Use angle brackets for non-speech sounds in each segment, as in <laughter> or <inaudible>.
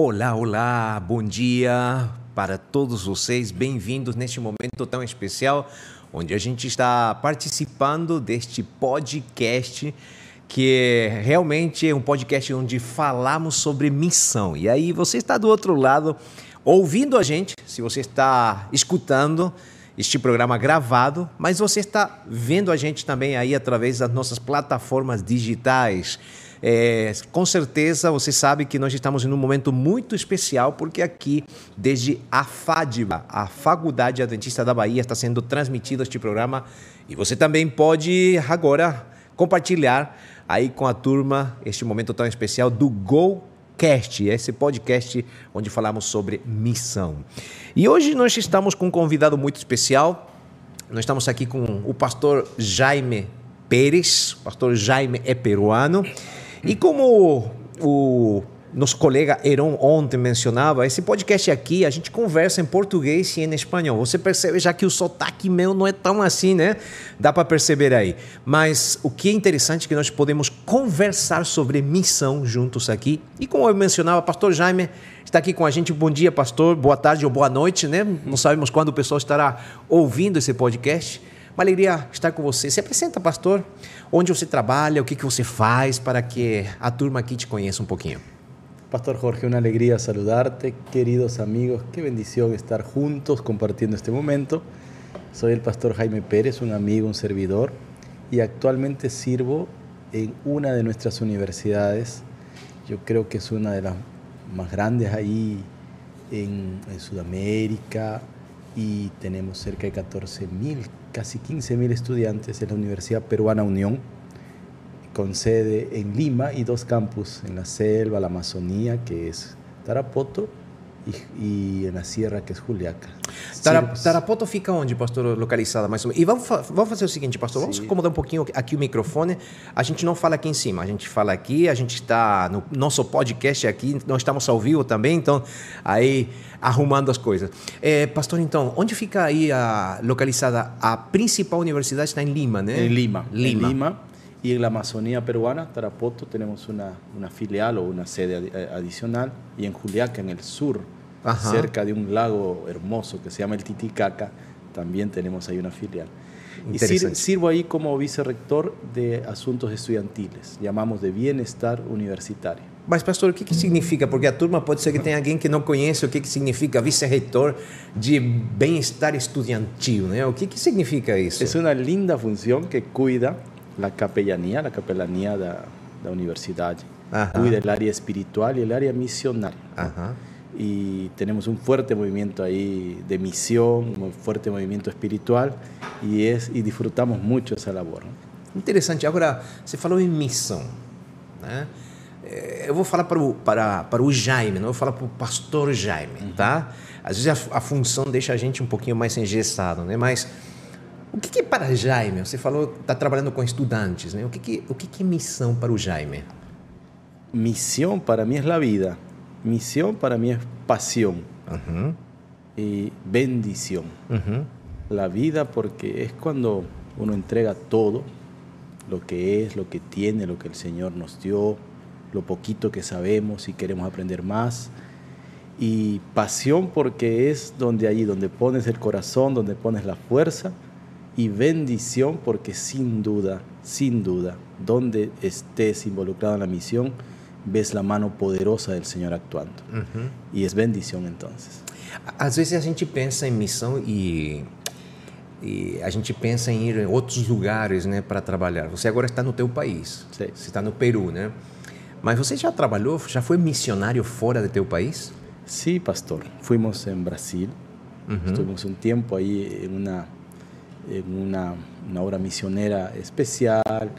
Olá, olá, bom dia para todos vocês, bem-vindos neste momento tão especial, onde a gente está participando deste podcast, que realmente é um podcast onde falamos sobre missão. E aí você está do outro lado, ouvindo a gente, se você está escutando este programa gravado, mas você está vendo a gente também aí através das nossas plataformas digitais. É, com certeza você sabe que nós estamos em um momento muito especial, porque aqui, desde a FADBA, a Faculdade Adventista da Bahia, está sendo transmitido este programa e você também pode agora compartilhar aí com a turma este momento tão especial do Go Cast, esse podcast onde falamos sobre missão. E hoje nós estamos com um convidado muito especial. Nós estamos aqui com o pastor Jaime Pérez. O pastor Jaime é peruano. E como o nosso colega Heron ontem mencionava, esse podcast aqui a gente conversa em português e em espanhol. Você percebe já que o sotaque meu não é tão assim, né? Dá para perceber aí. Mas o que é interessante é que nós podemos conversar sobre missão juntos aqui. E como eu mencionava, pastor Jaime está aqui com a gente. Bom dia, pastor. Boa tarde ou boa noite, né? Não sabemos quando o pessoal estará ouvindo esse podcast. Uma alegria estar com você. Se apresenta, pastor. Onde você trabalha, o que, que você para que a turma aqui te conheça um pouquinho. Pastor Jorge, una alegría saludarte, queridos amigos, qué bendición estar juntos compartiendo este momento. Soy el pastor Jaime Pérez, un amigo, un servidor, y actualmente sirvo en una de nuestras universidades. Yo creo que es una de las más grandes ahí en Sudamérica y tenemos cerca de 14 mil, casi 15 mil estudiantes en la Universidad Peruana Unión con sede en Lima y dos campus, en la selva, la Amazonía, que es Tarapoto, y en la sierra, que es Juliaca. Tara, Tarapoto fica onde, pastor, localizada mais ou menos? E vamos, vamos fazer o seguinte, pastor, vamos acomodar um pouquinho aqui o microfone. A gente não fala aqui em cima, a gente fala aqui, a gente está no nosso podcast aqui, nós estamos ao vivo também, então aí arrumando as coisas. É, pastor, então, onde fica aí a, localizada a principal universidade? Está em Lima, né? En Lima. Lima. En Lima. Y en la Amazonía peruana, Tarapoto, tenemos una, una filial o una sede eh, adicional. Y en Juliaca, en el sur, Ajá. cerca de un lago hermoso que se llama el Titicaca, también tenemos ahí una filial. Y sir- sirvo ahí como vicerrector de asuntos estudiantiles, llamamos de bienestar universitario. Mas, pastor, o que, que significa? Porque a turma pode ser que tenha alguém que não conhece o que, que significa vice-reitor de bem-estar estudantil, né? O que, que significa isso? Es una linda función que cuida la capellanía, la capellanía de la universidad. Ajá. Cuida el área espiritual y el área misional. Aham. Y tenemos un fuerte movimiento ahí de misión, un fuerte movimiento espiritual y, es, y disfrutamos mucho esa labor. Interessante. Agora, você falou em missão, né? É, Eu vou falar para o, para, para o Jaime, não vou falar para o pastor Jaime, tá? Às vezes a, a função deixa a gente um pouquinho mais engessado, né? Mas o que, que é para Jaime? Você falou está trabalhando com estudantes, né? O que, que, o que, que é missão para o Jaime? Misión para mí es la vida, misión para mí es pasión y bendición. La vida porque es cuando uno entrega todo, lo que es, lo que tiene, lo que el Señor nos dio, lo poquito que sabemos y queremos aprender más. Y pasión porque es donde allí, donde pones el corazón, donde pones la fuerza. Y bendición porque sin duda, sin duda, donde estés involucrado en la misión, ves la mano poderosa del Señor actuando. Y es bendición entonces. Às vezes a gente pensa em missão e, e a gente pensa em ir em outros lugares, né, para trabalhar. Você agora está no teu país, Sim. você está no Peru, né? Mas você já trabalhou, já foi missionário fora do teu país? Sí, pastor. Fuimos en Brasil. Estuvimos un tiempo ahí en una, en una, una obra misionera especial,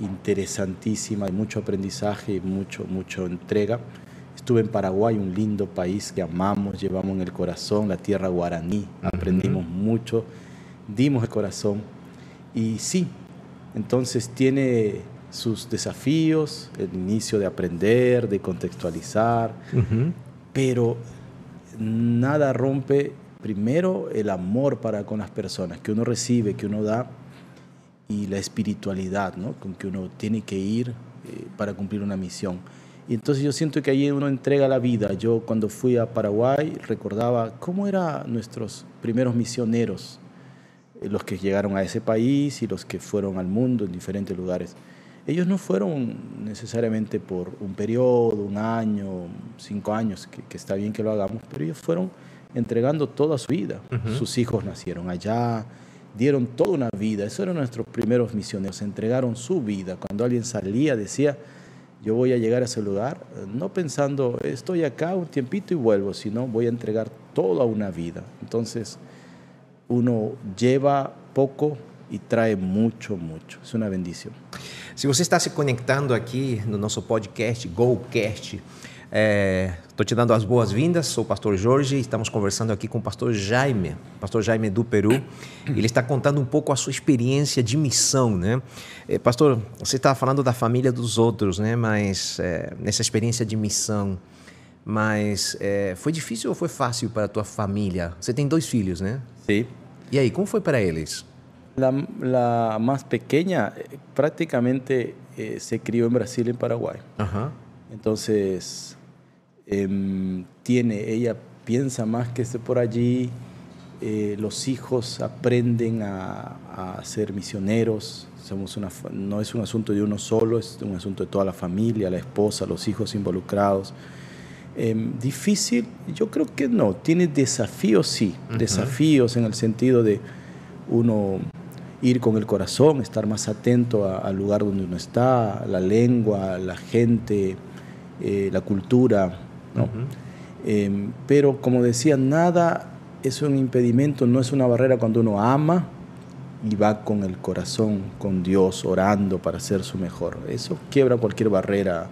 interesantísima, de mucho aprendizaje y mucho, mucho entrega. Estuve en Paraguay, un lindo país que amamos, llevamos en el corazón, la tierra guaraní. Aprendimos mucho, dimos el corazón. Y sí, entonces tiene sus desafíos, el inicio de aprender, de contextualizar, pero nada rompe primero el amor para con las personas que uno recibe, que uno da y la espiritualidad ¿no? con que uno tiene que ir eh, para cumplir una misión. Y entonces yo siento que ahí uno entrega la vida. Yo cuando fui a Paraguay recordaba cómo eran nuestros primeros misioneros, eh, los que llegaron a ese país y los que fueron al mundo en diferentes lugares. Ellos no fueron necesariamente por un periodo, un año, cinco años, que, está bien que lo hagamos, pero ellos fueron entregando toda su vida. Sus hijos nacieron allá, dieron toda una vida. Esos eran nuestros primeros misioneros, entregaron su vida. Cuando alguien salía decía, yo voy a llegar a ese lugar, no pensando, estoy acá un tiempito y vuelvo, sino voy a entregar toda una vida. Entonces, uno lleva poco e traz muito, muito. Isso é uma bendição. Se você está se conectando aqui no nosso podcast, GoCast, estou é, te dando as boas-vindas. Sou o pastor Jorge e estamos conversando aqui com o pastor Jaime, pastor Jaime do Peru. Ele está contando um pouco a sua experiência de missão, né? É, pastor, você está falando da família dos outros, né? Mas é, nessa experiência de missão, mas é, foi difícil ou foi fácil para a tua família? Você tem dois filhos, né? Sim. E aí, como foi para eles? La, la más pequeña eh, prácticamente eh, se crió en Brasil y en Paraguay. Ajá. Entonces, eh, tiene, ella piensa más que esté por allí. Eh, los hijos aprenden a, a, ser misioneros. Somos una, no es un asunto de uno solo, es un asunto de toda la familia, la esposa, los hijos involucrados. Eh, difícil, yo creo que no. Tiene desafíos, sí. Desafíos en el sentido de uno ir con el corazón, estar más atento al lugar donde uno está, la lengua, la gente, eh, la cultura. ¿No? Em, pero como decía, nada es un impedimento, no es una barrera cuando uno ama y va con el corazón, con Dios, orando para ser su mejor. Eso quiebra cualquier barrera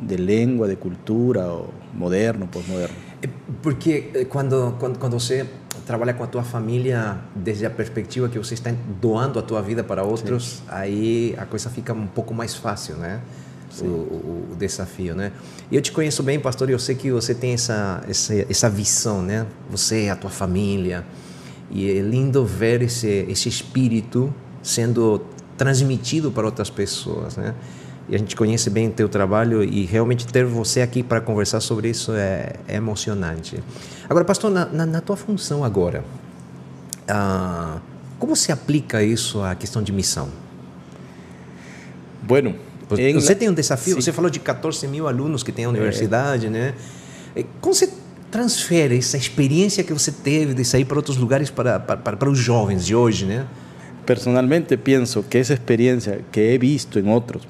de lengua, de cultura, o moderno, posmoderno. Eh, porque eh, quando, quando, quando você trabalha com a tua família desde a perspectiva que você está doando a tua vida para outros, Sim. aí a coisa fica um pouco mais fácil, né? O, o, o, desafio, né? E eu te conheço bem, pastor, e eu sei que você tem essa, essa, essa visão, né? Você, a tua família, e é lindo ver esse, esse espírito sendo transmitido para outras pessoas, né? e a gente conhece bem o teu trabalho e realmente ter você aqui para conversar sobre isso é, é emocionante. Agora, pastor, na, na, na tua função agora, ah, como se aplica isso à questão de missão? Bueno, você tem um desafio, Sim. você falou de 14 mil alunos que tem a universidade, é. né? Como você transfere essa experiência que você teve de sair para outros lugares para, para, para os jovens de hoje, né? Personalmente penso que essa experiência que he visto em outros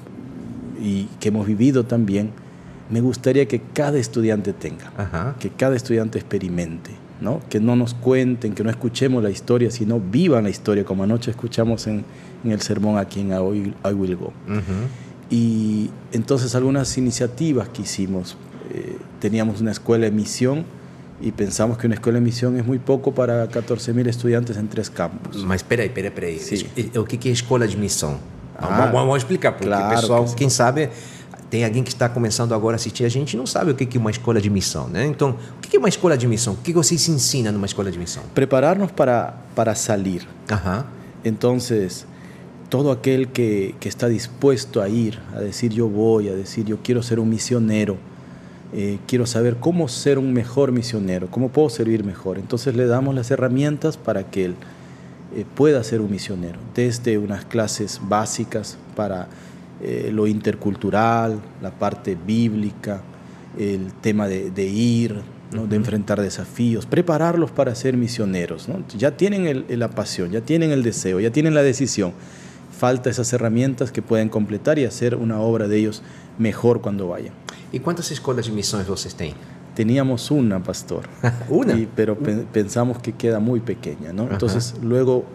y que hemos vivido también, me gustaría que cada estudiante tenga, que cada estudiante experimente, ¿no? que no nos cuenten, que no escuchemos la historia, sino vivan la historia, como anoche escuchamos en, en el sermón aquí en I Will, Go. Y entonces algunas iniciativas que hicimos, eh, teníamos una escuela de misión y pensamos que una escuela de misión es muy poco para 14.000 estudiantes en tres campos. Mas espera aí, espera. Sí. O que é escola de missão? Ah, vamos, explicar, porque claro, pessoal, que quem sabe, tem alguém que está começando agora a assistir a gente não sabe o que é uma escola de missão, né? Então, o que é uma escola de missão? O que você se ensina numa escola de missão? Preparar-nos para, para salir. Ajá. Então, todo aquele que, que está dispuesto a ir, a dizer eu vou, a dizer eu quero ser um missionário, eh, quiero saber cómo ser un mejor misionero, cómo puedo servir mejor. Entonces le damos las herramientas para que él eh, pueda ser un misionero, desde unas clases básicas para eh, lo intercultural, la parte bíblica, el tema de, ir, de enfrentar desafíos, prepararlos para ser misioneros. Ya tienen la pasión, ya tienen el deseo, ya tienen la decisión. Falta esas herramientas que pueden completar y hacer una obra de ellos mejor cuando vayan. ¿Y cuántas escuelas de misiones ustedes tienen? Teníamos una, pastor. <laughs> ¿Una? pero pensamos que queda muy pequeña, ¿no? Entonces luego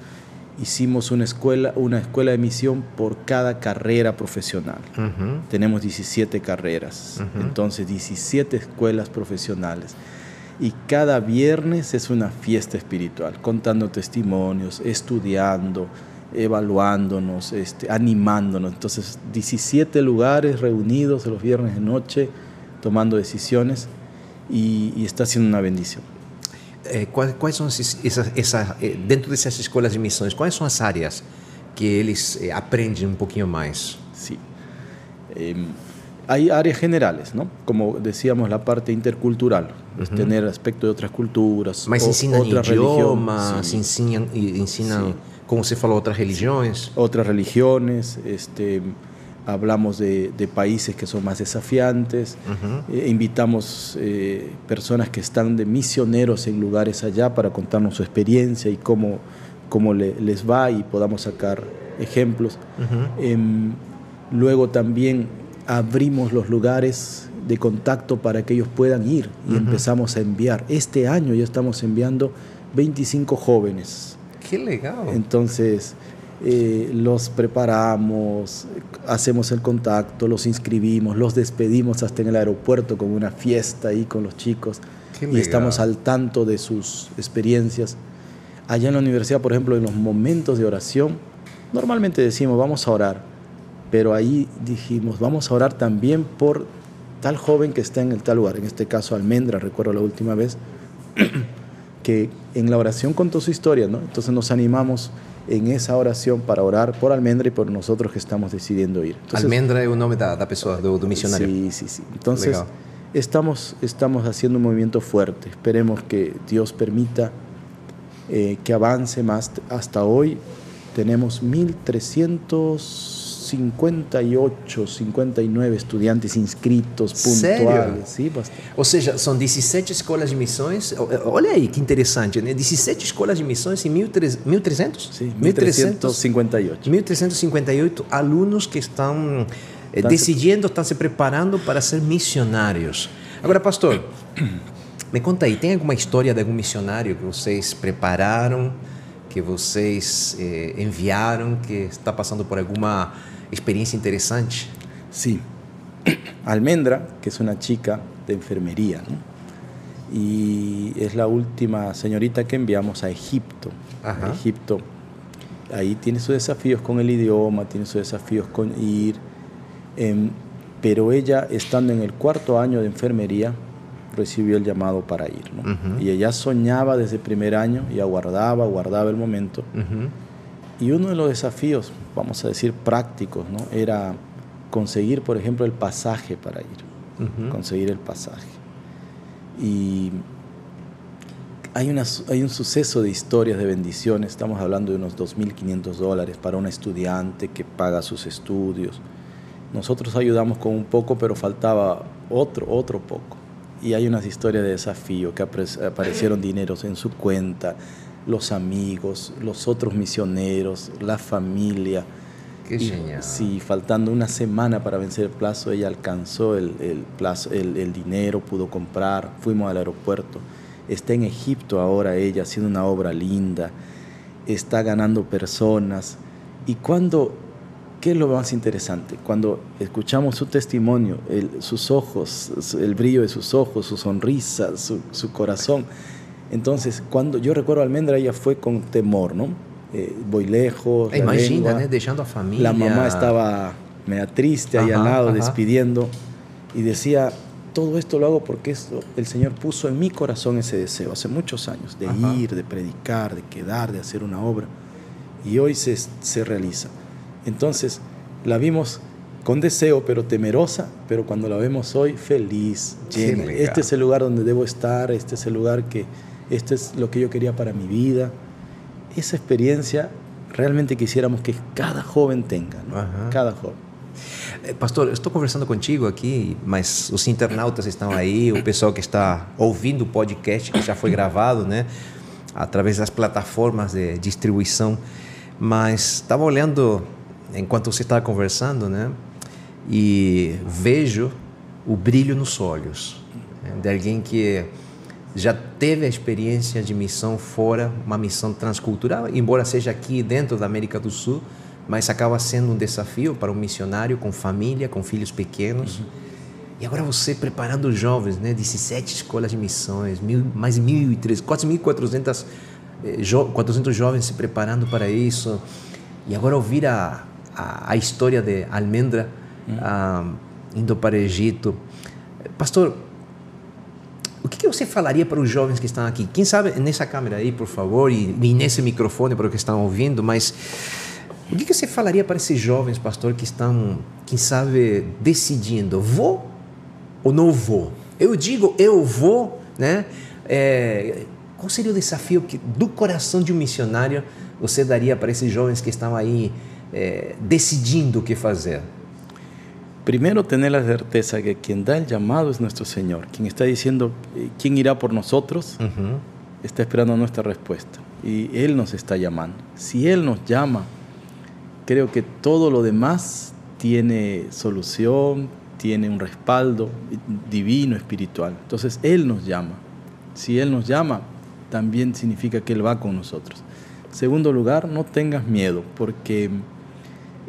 hicimos una escuela, una escuela de misión por cada carrera profesional. Tenemos 17 carreras, entonces 17 escuelas profesionales. Y cada viernes es una fiesta espiritual, contando testimonios, estudiando, evaluándonos, este, animándonos. Entonces, 17 lugares reunidos los viernes de noche, tomando decisiones y, está siendo una bendición. Eh, ¿Cuáles son esas, eh, dentro de esas escuelas de misiones, cuáles son las áreas que ellos eh, aprenden un poquito más? Sí. Em, hay áreas generales, ¿no? Como decíamos, la parte intercultural, es tener aspecto de otras culturas, Mas ensinam otras idiomas, sí, ensinam, e- ensinam como você falou, outras religiões. otras religiones, este, hablamos de, de países que son más desafiantes, eh, invitamos eh, personas que están de misioneros en lugares allá para contarnos su experiencia y cómo, cómo le- les va y podamos sacar ejemplos. Em, luego también abrimos los lugares de contacto para que ellos puedan ir y empezamos a enviar. Este año ya estamos enviando 25 jóvenes. Que legal. Entonces, eh, los preparamos, hacemos el contacto, los inscribimos, los despedimos hasta en el aeropuerto con una fiesta ahí con los chicos Qué y estamos legal. al tanto de sus experiencias. Allá en la universidad, por ejemplo, en los momentos de oración, normalmente decimos vamos a orar, pero ahí dijimos vamos a orar también por tal joven que está en el tal lugar, en este caso Almendra, recuerdo la última vez, <clears throat> que en la oración contó su historia, ¿no? Entonces nos animamos en esa oración para orar por Almendra y por nosotros que estamos decidiendo ir. Entonces, Almendra é o nome da, da pessoa, do, do missionário. Sí, sí, sí. Entonces, Legal. estamos, estamos haciendo un movimiento fuerte. Esperemos que Dios permita eh, que avance más. Hasta hoy tenemos 1.358, 59 estudiantes inscritos. Sí, bastante. Ou seja, são 17 escolas de missões. O- Olha aí que interessante, né? 17 escolas de missões e 1.300? Sí, 1.300 1.358. 1.358 alunos que estão eh, decidindo, estão se preparando para ser missionários. Agora, pastor, <clears throat> me conta aí, tem alguma história de algum missionário que vocês prepararam, que vocês eh, enviaram, que está passando por alguma experiência interessante? Sí. <clears throat> Almendra, que es una chica de enfermería, ¿no? y es la última señorita que enviamos a Egipto. Ajá. Egipto, ahí tiene sus desafíos con el idioma, tiene sus desafíos con ir, em, pero ella, estando en el cuarto año de enfermería, recibió el llamado para ir. ¿no? Ujú. Y ella soñaba desde el primer año, y aguardaba, guardaba el momento. Uhum. Y uno de los desafíos, vamos a decir prácticos, ¿no? era conseguir, por ejemplo, el pasaje para ir, conseguir el pasaje. Y hay, una, hay un suceso de historias de bendiciones, estamos hablando de unos 2.500 dólares para un estudiante que paga sus estudios. Nosotros ayudamos con un poco, pero faltaba otro, otro poco. Y hay unas historias de desafío que aparecieron <laughs> dineros en su cuenta, los amigos, los otros misioneros, la familia. Que Y, genial. Sí, faltando una semana para vencer el plazo, ella alcanzó el, el plazo, el, el dinero, pudo comprar, fuimos al aeropuerto. Está en Egipto ahora ella haciendo una obra linda, está ganando personas. Y cuando, ¿qué es lo más interesante? Cuando escuchamos su testimonio, el- sus ojos, el brillo de sus ojos, su sonrisa, su, su corazón. Entonces, cuando yo recuerdo a Almendra, ella fue con temor, ¿no? Eh, voy lejos. la Imagina, lengua. né? Deixando a família. La mamá estaba media triste ahí Ajá, al lado, ajá. despidiendo, y decía, todo esto lo hago porque esto, el Señor puso en mi corazón ese deseo hace muchos años, de Ajá. ir, de predicar, de quedar, de hacer una obra, y hoy se, se realiza. Entonces, la vimos con deseo, pero temerosa, pero cuando la vemos hoy, feliz, llena. Este es el lugar donde debo estar, este es el lugar que, este es lo que yo quería para mi vida. Esa experiencia realmente quisiéramos que cada joven tenga, ¿no? Ajá. cada joven. Eh, Pastor, eu estou conversando contigo aqui, mas os internautas estão aí, o pessoal que está ouvindo o podcast que já foi gravado, né? Através das plataformas de distribuição. Mas estava olhando enquanto você estava conversando, né? E vejo o brilho nos olhos né? de alguém que já teve a experiência de missão fora, uma missão transcultural, embora seja aqui dentro da América do Sul, mas acaba sendo um desafio para um missionário com família, com filhos pequenos. E agora você preparando os jovens, né? 17 escolas de missões, mil, mais de 1.300, quase 1.400 eh, jo 400 jovens se preparando para isso. E agora ouvir a, a, a história de Almendra ah, indo para o Egito. Pastor, o que, que você falaria para os jovens que estão aqui? Quem sabe nessa câmera aí, por favor, e, e nesse microfone para os que estão ouvindo, mas O que, que você falaria para esses jovens, pastor, que estão, quem sabe, decidindo, vou ou não vou? Eu digo, eu vou, né? É, qual seria o desafio que, do coração de um missionário você daria para esses jovens que estão aí é, decidindo o que fazer? Primero, tener la certeza que quien da el llamado es nuestro Señor. Quien está diciendo eh, quién irá por nosotros, uh -huh. está esperando nuestra respuesta. Y Él nos está llamando. Si Él nos llama, creo que todo lo demás tiene solución, tiene un respaldo divino, espiritual. Entonces Él nos llama. Si Él nos llama, también significa que Él va con nosotros. Segundo lugar, no tengas miedo, porque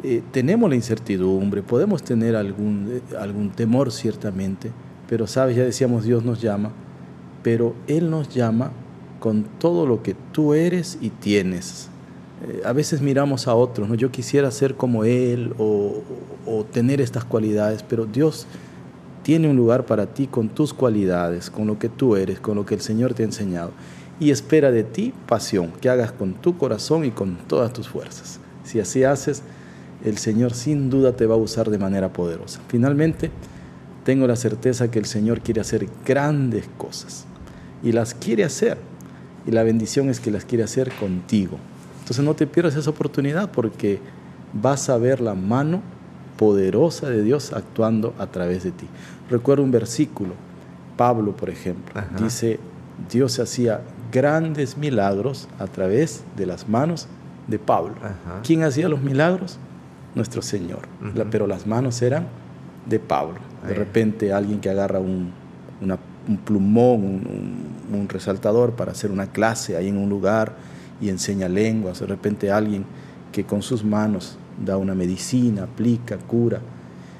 eh, tenemos la incertidumbre, podemos tener algún, eh, algún temor ciertamente, pero sabes, ya decíamos, Dios nos llama, pero Él nos llama con todo lo que tú eres y tienes. Eh, a veces miramos a otros, ¿no? yo quisiera ser como Él o, o tener estas cualidades, pero Dios tiene un lugar para ti con tus cualidades, con lo que tú eres, con lo que el Señor te ha enseñado. Y espera de ti pasión, que hagas con tu corazón y con todas tus fuerzas. Si así haces, el Señor sin duda te va a usar de manera poderosa. Finalmente, tengo la certeza que el Señor quiere hacer grandes cosas y las quiere hacer. Y la bendición es que las quiere hacer contigo. Entonces no te pierdas esa oportunidad porque vas a ver la mano poderosa de Dios actuando a través de ti. Recuerdo un versículo, Pablo por ejemplo, Ajá. dice, Dios hacía grandes milagros a través de las manos de Pablo. Ajá. ¿Quién hacía los milagros? Nuestro Señor. Uh -huh. Pero las manos eran de Pablo. De Ahí. repente alguien que agarra un, una, un plumón, un, un, un, resaltador para hacer una clase ahí en un lugar y enseña lenguas. De repente alguien que con sus manos da una medicina, aplica, cura.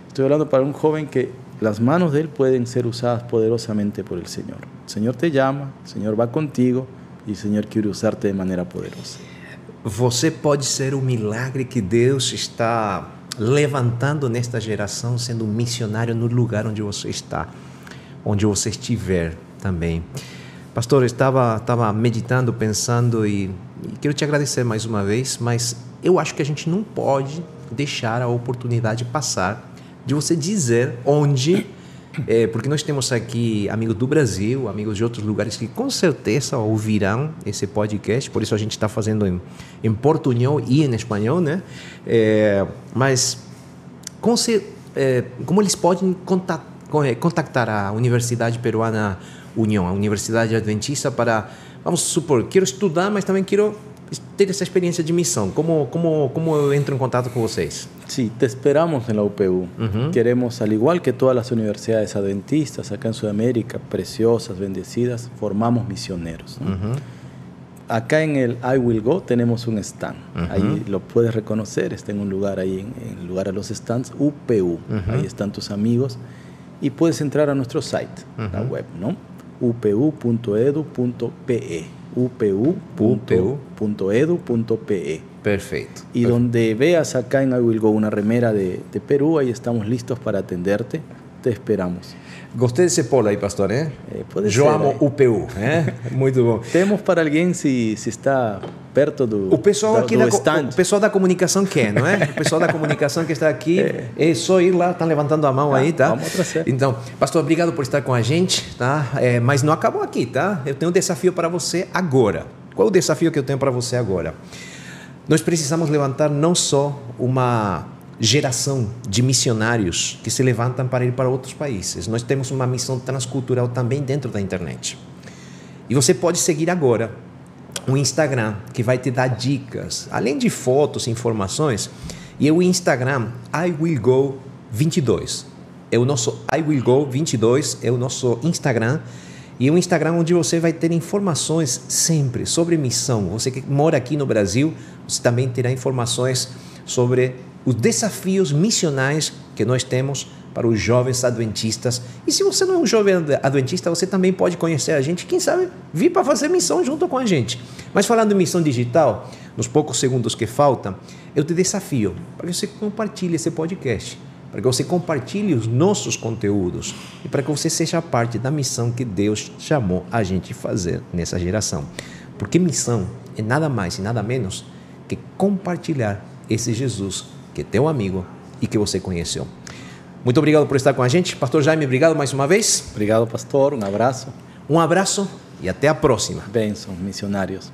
Estoy hablando para un joven que las manos de él pueden ser usadas poderosamente por el Señor. El Señor te llama, el Señor va contigo y el Señor quiere usarte de manera poderosa. Você pode ser o milagre que Deus está levantando nesta geração, sendo um missionário no lugar onde você está, onde você estiver também. Pastor, eu estava, estava meditando, pensando e, e quero te agradecer mais uma vez, mas eu acho que a gente não pode deixar a oportunidade passar de você dizer onde é, porque nós temos aqui amigos do Brasil, amigos de outros lugares que com certeza ouvirão esse podcast, por isso a gente está fazendo em, em portunhol e em espanhol, né? É, mas com se, é, como eles podem contactar a Universidade Peruana União, a Universidade Adventista para, vamos supor, quero estudar, mas também quero ter essa experiência de missão. Como, como, como eu entro em contato com vocês? Sí, te esperamos en la UPU. Uh -huh. Queremos, al igual que todas las universidades adventistas acá en Sudamérica, preciosas, bendecidas, formamos misioneros. Acá en el I Will Go tenemos un stand. Ahí lo puedes reconocer. Está en un lugar ahí, en, en lugar a los stands, UPU. Ahí están tus amigos. Y puedes entrar a nuestro site, la web, ¿no? upu.edu.pe upu.edu.pe. Perfecto. Y Perfecto. donde veas acá en I Will Go una remera de, de, Perú, ahí estamos listos para atenderte. Te esperamos. Gostei desse polo aí, pastor, né? É, pode Eu ser, amo é. UPU, né? <laughs> Muito bom. Temos para alguém se, se está perto do O pessoal da, aqui do da, stand. o pessoal da comunicação quer, não é? O pessoal da comunicação que está aqui, é, é só ir lá, tá levantando a mão Ah, aí, tá? vamos trazer. Então, pastor, obrigado por estar com a gente, tá? É, mas não acabou aqui, tá? Eu tenho um desafio para você agora. Qual é o desafio que eu tenho para você agora? Nós precisamos levantar não só uma geração de missionários que se levantam para ir para outros países. Nós temos uma missão transcultural também dentro da internet. E você pode seguir agora um Instagram que vai te dar dicas, além de fotos, informações. E o Instagram I Will Go 22. É o nosso I Will Go 22, é o nosso Instagram. E é um Instagram onde você vai ter informações sempre sobre missão. Você que mora aqui no Brasil, você também terá informações sobre os desafios missionais que nós temos para os jovens adventistas. E se você não é um jovem adventista, você também pode conhecer a gente, quem sabe vir para fazer missão junto com a gente. Mas falando em missão digital, nos poucos segundos que faltam, eu te desafio para que você compartilhe esse podcast, para que você compartilhe os nossos conteúdos e para que você seja parte da missão que Deus chamou a gente fazer nessa geração. Porque missão é nada mais e nada menos que compartilhar esse Jesus que é teu amigo e que você conheceu. Muito obrigado por estar com a gente. Pastor Jaime, obrigado mais uma vez. Obrigado, pastor. Um abraço. Um abraço e até a próxima. Bênçãos, missionários.